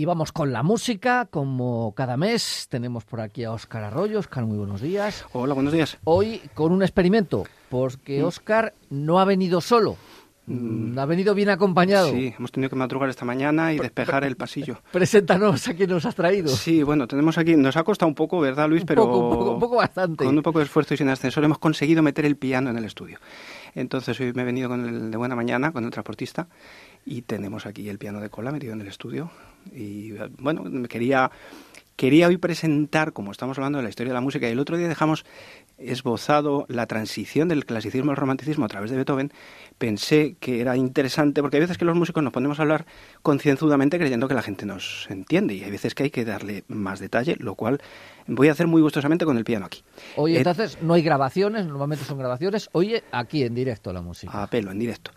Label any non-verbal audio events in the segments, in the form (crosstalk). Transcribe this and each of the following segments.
Y vamos con la música, como cada mes tenemos por aquí a Óscar Arroyo. Óscar, muy buenos días. Hola, buenos días. Hoy con un experimento, porque Óscar no ha venido solo, mm, ha venido bien acompañado. Sí, hemos tenido que madrugar esta mañana y despejar el pasillo. (laughs) Preséntanos a quién nos has traído. Sí, bueno, tenemos aquí, nos ha costado un poco, ¿verdad, Luis? Pero un poco, un poco, bastante. Con un poco de esfuerzo y sin ascensor hemos conseguido meter el piano en el estudio. Entonces hoy me he venido con el de buena mañana, con el transportista, y tenemos aquí el piano de cola metido en el estudio. Y bueno, quería, quería hoy presentar, como estamos hablando de la historia de la música, y el otro día dejamos esbozado la transición del clasicismo al romanticismo a través de Beethoven, pensé que era interesante, porque hay veces que los músicos nos ponemos a hablar concienzudamente creyendo que la gente nos entiende, y hay veces que hay que darle más detalle, lo cual voy a hacer muy gustosamente con el piano aquí. Oye, eh, entonces no hay grabaciones, normalmente son grabaciones, oye, aquí en directo la música. A pelo, en directo.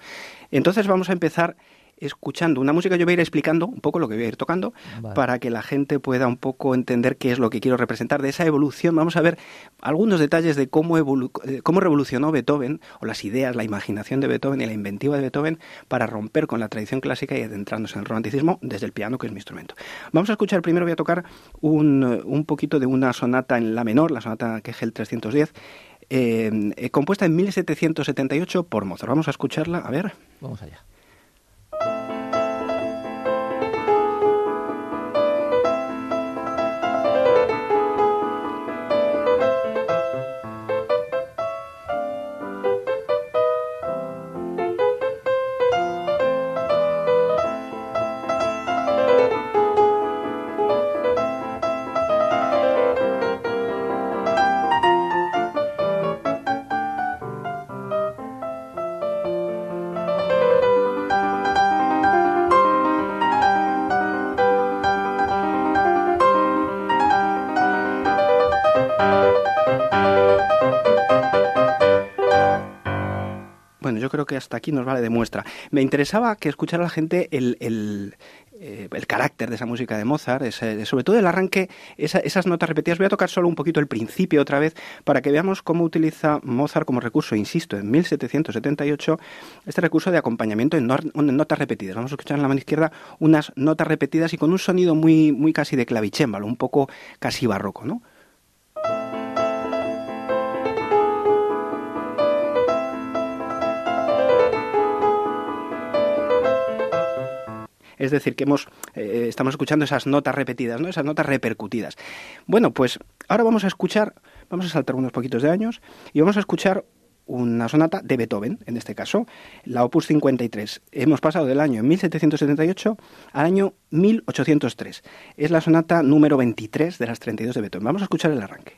Entonces vamos a empezar escuchando una música, yo voy a ir explicando un poco lo que voy a ir tocando para que la gente pueda un poco entender qué es lo que quiero representar de esa evolución. Vamos a ver algunos detalles de cómo, eh, cómo revolucionó Beethoven, o las ideas, la imaginación de Beethoven y la inventiva de Beethoven para romper con la tradición clásica y adentrarnos en el romanticismo desde el piano, que es mi instrumento. Vamos a escuchar, primero voy a tocar un, un poquito de una sonata en la menor, la sonata Kegel 310, eh, eh, compuesta en 1778 por Mozart. Vamos a escucharla, a ver. Vamos allá. thank you que hasta aquí nos vale de muestra. Me interesaba que escuchara la gente el, el, eh, el carácter de esa música de Mozart, sobre todo el arranque, esas notas repetidas. Voy a tocar solo un poquito el principio otra vez para que veamos cómo utiliza Mozart como recurso, insisto, en 1778, este recurso de acompañamiento en, notas repetidas. Vamos a escuchar en la mano izquierda unas notas repetidas y con un sonido muy, muy casi de clavicémbalo, un poco casi barroco, ¿no? Es decir, que hemos, eh, estamos escuchando esas notas repetidas, ¿no? esas notas repercutidas. Bueno, pues ahora vamos a escuchar, vamos a saltar unos poquitos de años y vamos a escuchar una sonata de Beethoven, en este caso, la Opus 53. Hemos pasado del año 1778 al año 1803. Es la sonata número 23 de las 32 de Beethoven. Vamos a escuchar el arranque.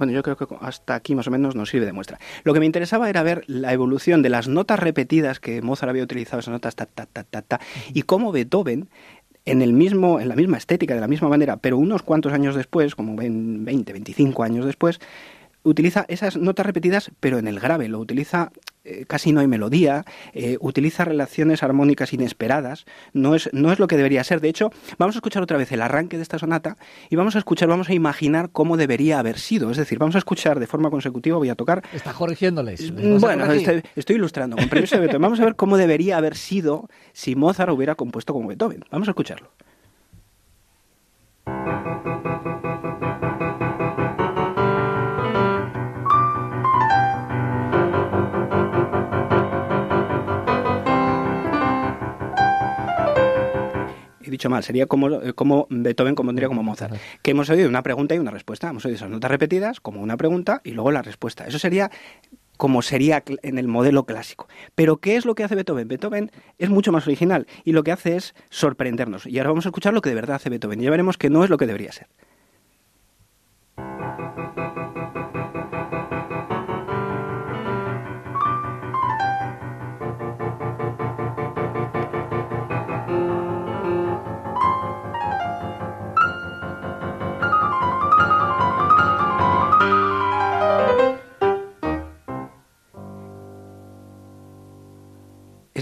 Bueno, yo creo que hasta aquí más o menos nos sirve de muestra. Lo que me interesaba era ver la evolución de las notas repetidas que Mozart había utilizado, esas notas ta, ta, ta, ta, ta, y cómo Beethoven en el mismo en la misma estética de la misma manera pero unos cuantos años después como 20 25 años después utiliza esas notas repetidas, pero en el grave, lo utiliza eh, casi no hay melodía, eh, utiliza relaciones armónicas inesperadas, no es, no es lo que debería ser. De hecho, vamos a escuchar otra vez el arranque de esta sonata y vamos a escuchar, vamos a imaginar cómo debería haber sido. Es decir, vamos a escuchar de forma consecutiva, voy a tocar. Está corrigiéndoles. Bueno, estoy, ilustrando con permiso de Beethoven. Vamos a ver cómo debería haber sido si Mozart hubiera compuesto como Beethoven. Vamos a escucharlo. He dicho mal, sería como, eh, como Beethoven compondría como Mozart. Que hemos oído una pregunta y una respuesta. Hemos oído esas notas repetidas como una pregunta y luego la respuesta. Eso sería como sería en el modelo clásico. Pero ¿qué es lo que hace Beethoven? Beethoven es mucho más original y lo que hace es sorprendernos. Y ahora vamos a escuchar lo que de verdad hace Beethoven y ya veremos que no es lo que debería ser.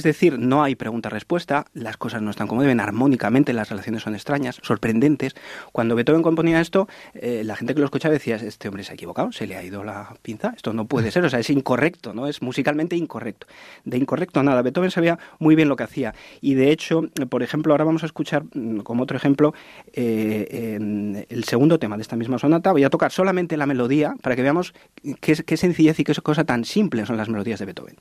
Decir, no hay pregunta-respuesta, las cosas no están como deben, armónicamente las relaciones son extrañas, sorprendentes. Cuando Beethoven componía esto, eh, la gente que lo escuchaba decía, este hombre se ha equivocado, se le ha ido la pinza, esto no puede (laughs) ser, o sea, es incorrecto, ¿no? Es musicalmente incorrecto. De incorrecto nada, Beethoven sabía muy bien lo que hacía. Y de hecho, por ejemplo, ahora vamos a escuchar mm, como otro ejemplo eh, el segundo tema de esta misma sonata. Voy a tocar solamente la melodía para que veamos qué, qué sencillez y qué cosa tan simple son las melodías de Beethoven.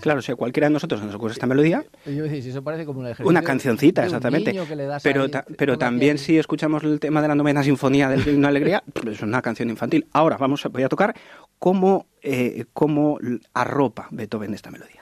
Claro, si a cualquiera de nosotros nos ocurre esta melodía. eso parece como una cancioncita, exactamente. pero pero también si escuchamos el tema de la novena sinfonía del Himno Alegría, pues (laughs) es una canción infantil. Ahora vamos a, voy a tocar cómo, eh, cómo arropa Beethoven esta melodía.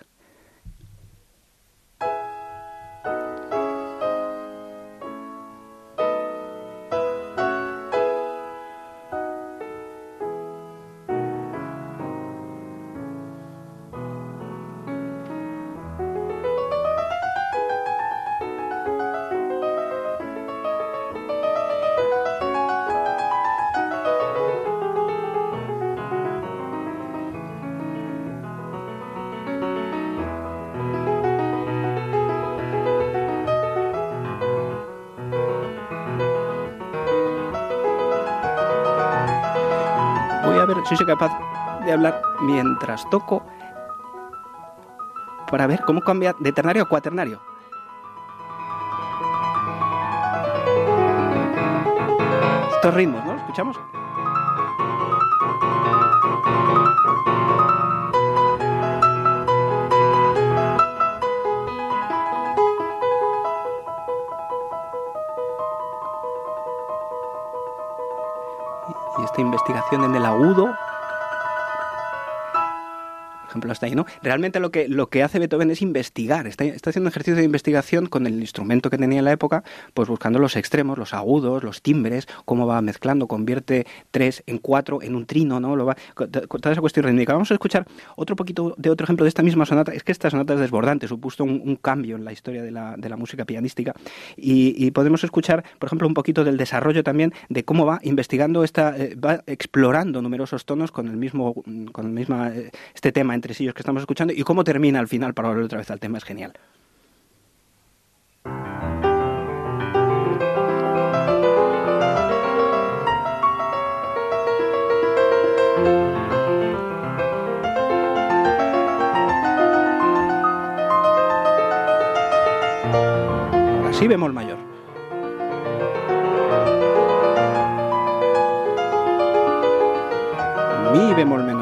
Si soy capaz de hablar mientras toco para ver cómo cambia de ternario a cuaternario. Estos ritmos, ¿no? ¿Escuchamos? Investigación en el agudo ejemplo, hasta ahí, ¿no? Realmente lo que, lo que hace Beethoven es investigar, está, está haciendo ejercicio de investigación con el instrumento que tenía en la época, pues buscando los extremos, los agudos, los timbres, cómo va mezclando, convierte tres en cuatro, en un trino, ¿no? Lo va, toda esa cuestión rítmica. Vamos a escuchar otro poquito de otro ejemplo de esta misma sonata. Es que esta sonata es desbordante, supuso un, cambio en la historia de la, de la música pianística y, podemos escuchar, por ejemplo, un poquito del desarrollo también de cómo va investigando esta, eh, va explorando numerosos tonos con el mismo, con el mismo, eh, este tema entre que estamos escuchando y cómo termina al final para volver otra vez al tema es genial. Ahora sí bemol mayor. Mi bemol menor.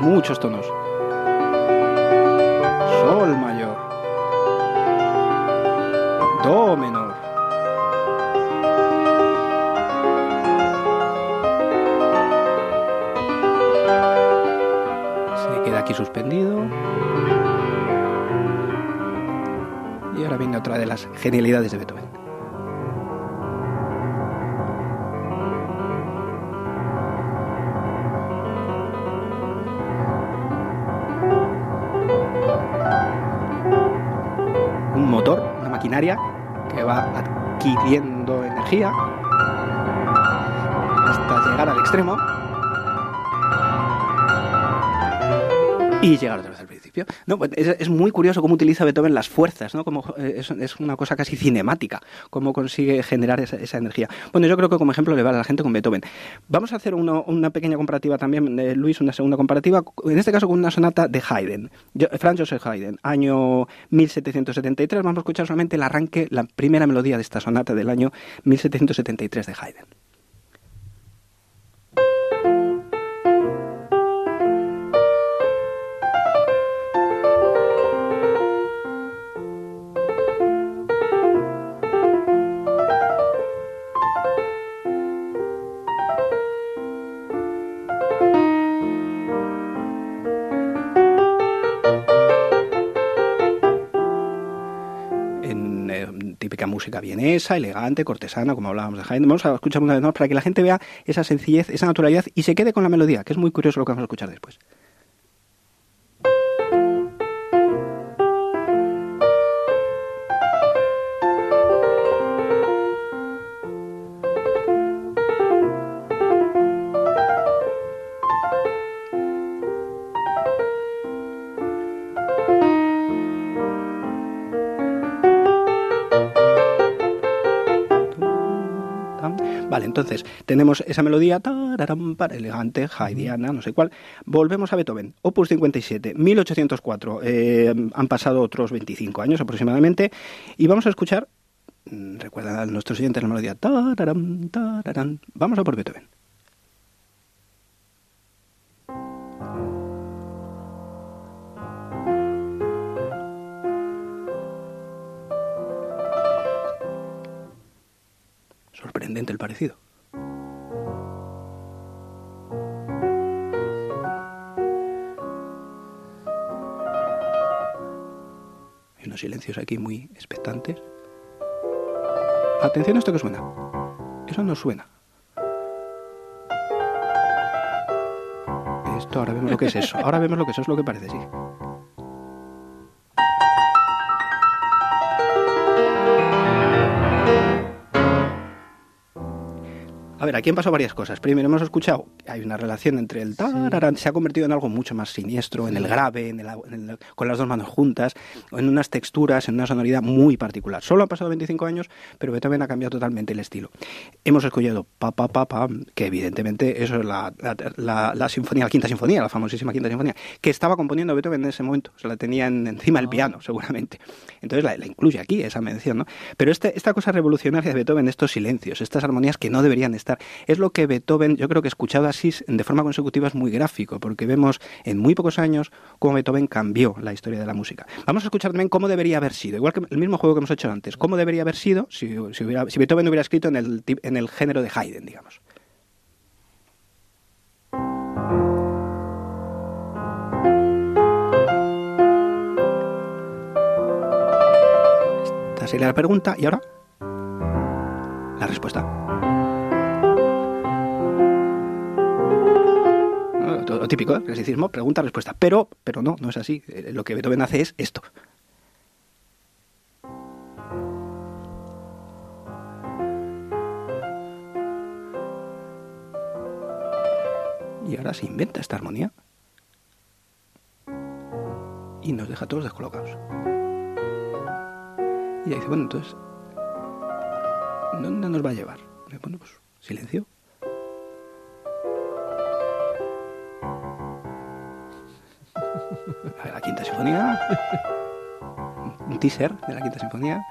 Muchos tonos. Sol mayor. Do menor. Se queda aquí suspendido. Y ahora viene otra de las genialidades de Beethoven. Que va adquiriendo energía hasta llegar al extremo. Y llegar otra vez al principio. No, pues es, muy curioso cómo utiliza Beethoven las fuerzas, ¿no? Como, eh, es, una cosa casi cinemática, cómo consigue generar esa, energía. Bueno, yo creo que como ejemplo le vale a la gente con Beethoven. Vamos a hacer una pequeña comparativa también, de Luis, una segunda comparativa, en este caso con una sonata de Haydn, Franz Joseph Haydn, año 1773. Vamos a escuchar solamente el arranque, la primera melodía de esta sonata del año 1773 de Haydn. Música vienesa, elegante, cortesana, como hablábamos de Haydn. Vamos a escuchar una vez más para que la gente vea esa sencillez, esa naturalidad y se quede con la melodía, que es muy curioso lo que vamos a escuchar después. Entonces, tenemos esa melodía elegante, haidiana, no sé cuál. Volvemos a Beethoven, opus 57, 1804. Eh, han pasado otros 25 años aproximadamente. Y vamos a escuchar, mm, recuerda a nuestros siguientes la melodía. Vamos a por Beethoven. Sorprendente el parecido. silencios aquí muy expectantes. Atención a esto que suena. Eso no suena. Esto ahora vemos lo que es eso. Ahora vemos lo que eso es lo que parece, sí. Aquí han pasado varias cosas. Primero hemos escuchado que hay una relación entre el tararán, se ha convertido en algo mucho más siniestro, en el grave, en con las dos manos juntas, en unas texturas, en una sonoridad muy particular. Solo han pasado 25 años, pero Beethoven ha cambiado totalmente el estilo. Hemos escuchado pa pa pa pa, que evidentemente eso es la, la, sinfonía, la quinta sinfonía, la famosísima quinta sinfonía, que estaba componiendo Beethoven en ese momento, se la tenía encima del ah. piano, seguramente. Entonces la, incluye aquí esa mención, ¿no? Pero este, esta cosa revolucionaria de Beethoven, estos silencios, estas armonías que no deberían estar es lo que Beethoven, yo creo que escuchado así de forma consecutiva es muy gráfico, porque vemos en muy pocos años cómo Beethoven cambió la historia de la música. Vamos a escuchar también cómo debería haber sido, igual que el mismo juego que hemos hecho antes, cómo debería haber sido si, Beethoven hubiera escrito en el, en el género de Haydn, digamos. Esta sería la pregunta y ahora la respuesta. Típico, ¿eh? clasicismo, pregunta, respuesta. Pero, pero no, no es así. Eh, lo que Beethoven hace es esto. Y ahora se inventa esta armonía. Y nos deja todos descolocados. Y ahí dice, bueno, entonces, ¿dónde nos va a llevar? Bueno, pues silencio. Un teaser de la quinta sinfonía.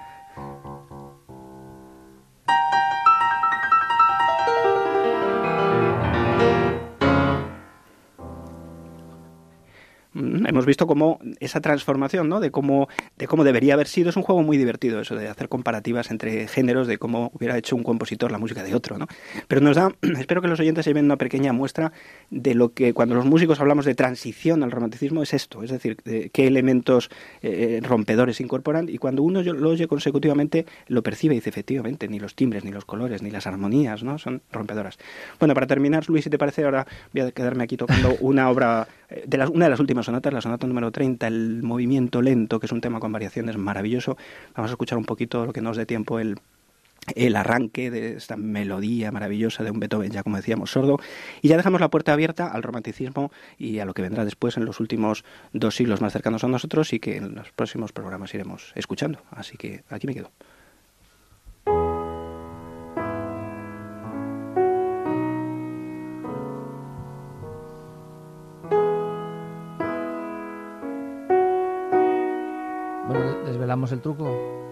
Hemos visto cómo esa transformación, ¿no? De cómo, de cómo debería haber sido. Es un juego muy divertido eso de hacer comparativas entre géneros, de cómo hubiera hecho un compositor la música de otro, ¿no? Pero nos da, (clears throat) espero que los oyentes se vean una pequeña muestra de lo que cuando los músicos hablamos de transición al romanticismo es esto, es decir, de qué elementos eh, rompedores incorporan y cuando uno lo oye consecutivamente lo percibe y dice efectivamente ni los timbres, ni los colores, ni las armonías, ¿no? Son rompedoras. Bueno, para terminar, Luis, si te parece, ahora voy a quedarme aquí tocando una obra eh, de una de las últimas sonatas, la sonata número 30, el movimiento lento, que es un tema con variaciones maravilloso. Vamos a escuchar un poquito lo que nos dé tiempo el, el arranque de esta melodía maravillosa de un Beethoven, ya como decíamos, sordo, y ya dejamos la puerta abierta al romanticismo y a lo que vendrá después en los últimos dos siglos más cercanos a nosotros y que en los próximos programas iremos escuchando. Así que aquí me quedo. ¿Desvelamos el truco?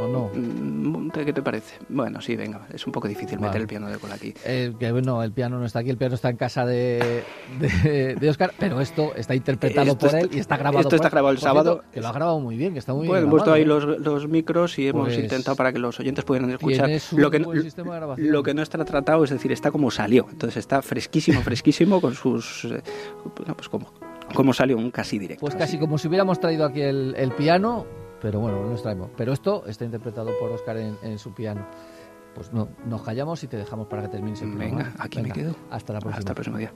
¿O no? Mm, ¿Qué te parece? Bueno, sí, venga, es un poco difícil Vale. meter el piano de cola aquí. Eh, que bueno, el piano no está aquí, el piano está en casa de, de, de Oscar, pero esto está interpretado Esto por está- él y está grabado esto por está él. grabado el Por cierto, sábado. Que lo ha grabado muy bien, que está muy Bueno, bien. hemos puesto ahí los, los micros y hemos Pues- intentado para que los oyentes pudieran escuchar. Lo que, no- lo que no está tratado, es decir, está como salió. Entonces está fresquísimo, fresquísimo con sus... eh, bueno, pues como, como salió un casi directo. Pues casi como si hubiéramos traído aquí el, piano, pero bueno, no nos traemos. Pero esto está interpretado por Oscar en, su piano. Pues no, nos callamos y te dejamos para que termines el programa. Venga, aquí me quedo. Hasta la próxima. Hasta el próximo día.